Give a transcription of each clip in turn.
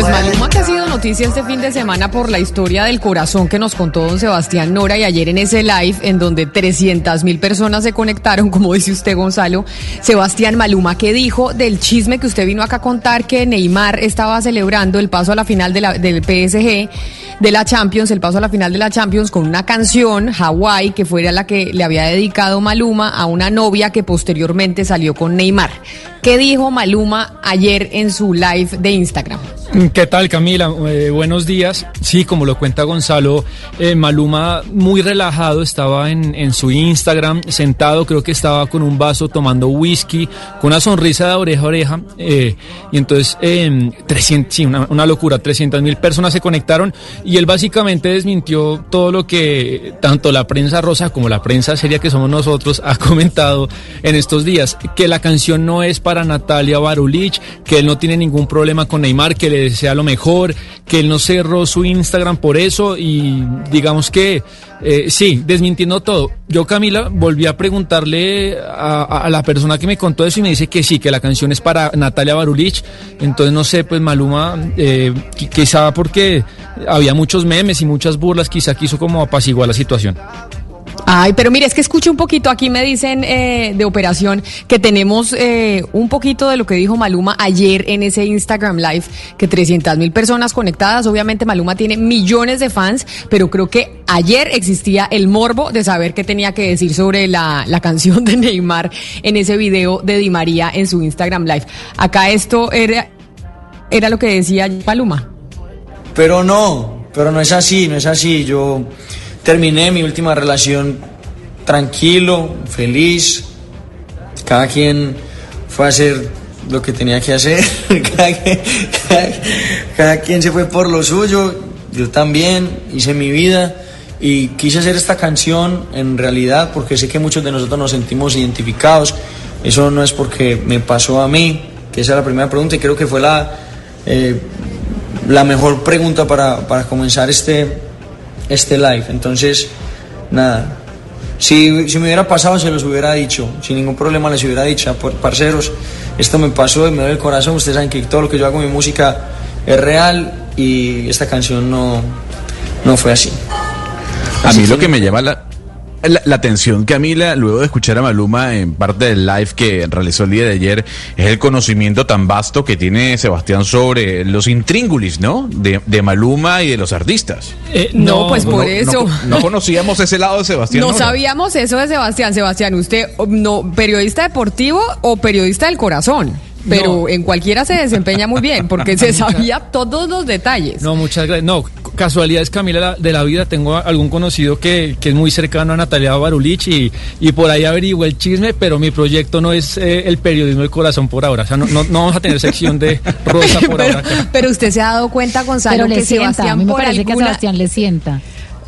Pues. Maluma que ha sido noticia este fin de semana por la historia del corazón que nos contó don Sebastián Nora y ayer en ese live en donde 300 mil personas se conectaron, como dice usted Gonzalo. Sebastián Maluma, ¿qué dijo del chisme que usted vino acá a contar que Neymar estaba celebrando el paso a la final de la- del PSG, de la Champions, el paso a la final de la Champions con una canción, Hawaii, que fuera la que le había dedicado Maluma a una novia que posteriormente salió con Neymar. ¿Qué dijo Maluma ayer en su live de Instagram? ¿Qué tal Camila? Eh, buenos días. Sí, como lo cuenta Gonzalo, eh, Maluma muy relajado estaba en, en su Instagram, sentado, creo que estaba con un vaso tomando whisky, con una sonrisa de oreja a oreja. eh, y entonces, eh, 300, sí, una, una locura, 300 mil personas se conectaron y él básicamente desmintió todo lo que tanto la prensa rosa como la prensa seria que somos nosotros ha comentado en estos días, que la canción no es para Natalia Barulich, que él no tiene ningún problema con Neymar, que le desea lo mejor, que él no cerró su Instagram por eso y digamos que eh, sí, desmintiendo todo. Yo Camila volví a preguntarle a, la persona que me contó eso y me dice que sí, que la canción es para Natalia Barulich, entonces no sé, pues Maluma, eh, qui- quizá porque había muchos memes y muchas burlas, quizá quiso como apaciguar la situación. Ay, pero mire, es que escuche un poquito, aquí me dicen eh, de operación que tenemos eh, un poquito de lo que dijo Maluma ayer en ese Instagram Live, que 300 mil personas conectadas, obviamente Maluma tiene millones de fans, pero creo que ayer existía el morbo de saber qué tenía que decir sobre la, la canción de Neymar en ese video de Di María en su Instagram Live. Acá esto era, era lo que decía Maluma. Pero no, pero no es así, no es así. Yo terminé mi última relación tranquilo, feliz. Cada quien fue a hacer lo que tenía que hacer. cada, quien, se fue por lo suyo. Yo también hice mi vida. Y quise hacer esta canción en realidad porque sé que muchos de nosotros nos sentimos identificados. Eso no es porque me pasó a mí, que esa es la primera pregunta y creo que fue la, eh, la mejor pregunta para, para comenzar este, este live. Entonces, nada. Si, si me hubiera pasado, se los hubiera dicho. Sin ningún problema les hubiera dicho. "Ah, por- Parceros, esto me pasó y me duele el corazón. Ustedes saben que todo lo que yo hago mi música es real y esta canción no, no fue así. A mí lo que me llama la, la, la atención, Camila, luego de escuchar a Maluma en parte del live que realizó el día de ayer, es el conocimiento tan vasto que tiene Sebastián sobre los intríngulis, ¿no? De, de Maluma y de los artistas. Eh, No, pues por eso. No, conocíamos ese lado de Sebastián. No sabíamos eso de Sebastián. Sebastián, ¿usted no periodista deportivo o periodista del corazón? Pero No. en cualquiera se desempeña muy bien, porque se sabía todos los detalles. No, muchas gracias. No, casualidades, Camila, la- de la vida. Tengo algún conocido que, que es muy cercano a Natalia Barulich y, y por ahí averiguó el chisme, pero mi proyecto no es eh, el periodismo del corazón por ahora. O sea, no, no, no vamos a tener sección de rosa por pero, ahora. acá. pero usted se ha dado cuenta, Gonzalo, que sienta, a Sebastián mí me por parece que a alguna- Sebastián le sienta.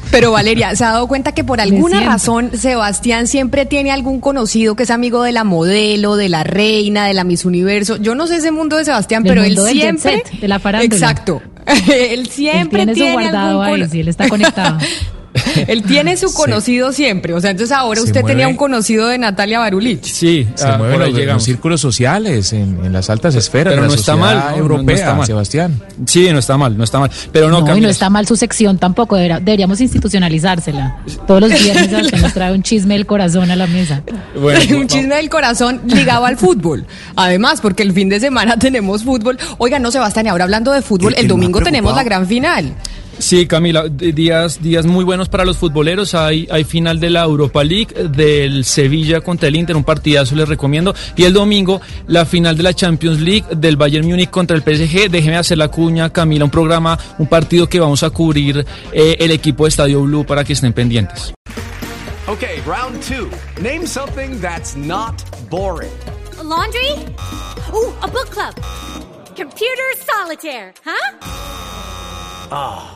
Pero Valeria, ¿se ha dado cuenta que por alguna razón Sebastián siempre tiene algún conocido que es amigo de la modelo, de la reina, de la Miss Universo? Yo no sé ese mundo de Sebastián, Del pero él mundo del jet siempre... set, de la farándula. Exacto. él siempre él tiene su guardado algún ahí, sí, él está conectado. Él tiene su conocido siempre. O sea, entonces ahora Se usted tenía mueve. un conocido de Natalia Barulich. Sí, Se ah, mueven por ahí los, círculos sociales, en, en las altas esferas. Pero no está mal, no, no europea, está mal. Sebastián. Sí, no está mal, no está mal. Pero no, No, y no está mal su sección tampoco, debería- deberíamos institucionalizársela. Todos los viernes Sebastián nos trae un chisme del corazón a la mesa. bueno, un no- chisme del corazón ligado al fútbol. Además, porque el fin de semana tenemos fútbol. Oiga, no, Sebastián, y ahora hablando de fútbol, El- domingo tenemos la gran final. Sí, Camila, días, días muy buenos para los futboleros. Hay, hay final de la Europa League, del Sevilla contra el Inter, un partidazo les recomiendo. Y el domingo, la final de la Champions League del Bayern Múnich contra el PSG. Déjeme hacer la cuña, Camila, un programa, un partido que vamos a cubrir eh, el equipo de Estadio Blue para que estén pendientes. Okay, round two. Name something that's not boring. A laundry? Ooh, a book club. Computer solitaire, huh? Ah,